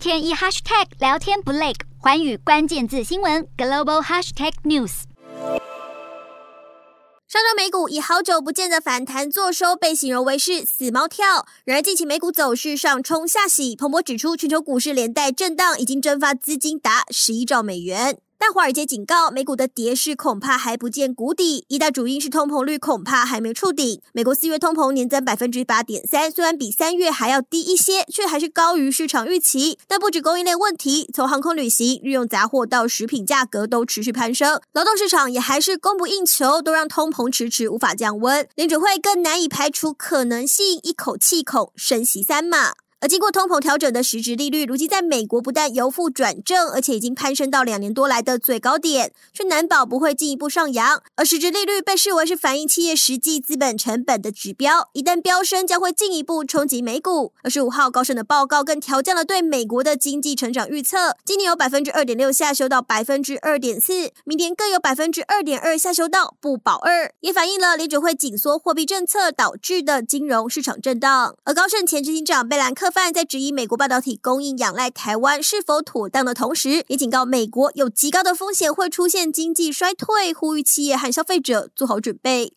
天一 hashtag 聊天不累，环宇关键字新闻 global hashtag news。上周美股以好久不见的反弹作收，被形容为是死猫跳。然而近期美股走势上冲下洗，彭博指出，全球股市连带震荡，已经蒸发资金达十一兆美元。但华尔街警告，美股的跌势恐怕还不见谷底，一大主因是通膨率恐怕还没触顶。美国四月通膨年增百分之八点三，虽然比三月还要低一些，却还是高于市场预期。但不止供应链问题，从航空旅行、日用杂货到食品价格都持续攀升，劳动市场也还是供不应求，都让通膨迟迟无法降温。联准会更难以排除可能性，一口气恐升息三码。而经过通膨调整的实质利率，如今在美国不但由负转正，而且已经攀升到两年多来的最高点，却难保不会进一步上扬。而实质利率被视为是反映企业实际资本成本的指标，一旦飙升，将会进一步冲击美股。二十五号高盛的报告更调降了对美国的经济成长预测，今年有百分之二点六下修到百分之二点四，明年更有百分之二点二下修到不保二，也反映了联准会紧缩货币政策导致的金融市场震荡。而高盛前执行长贝兰克范在质疑美国半导体供应仰赖台湾是否妥当的同时，也警告美国有极高的风险会出现经济衰退，呼吁企业和消费者做好准备。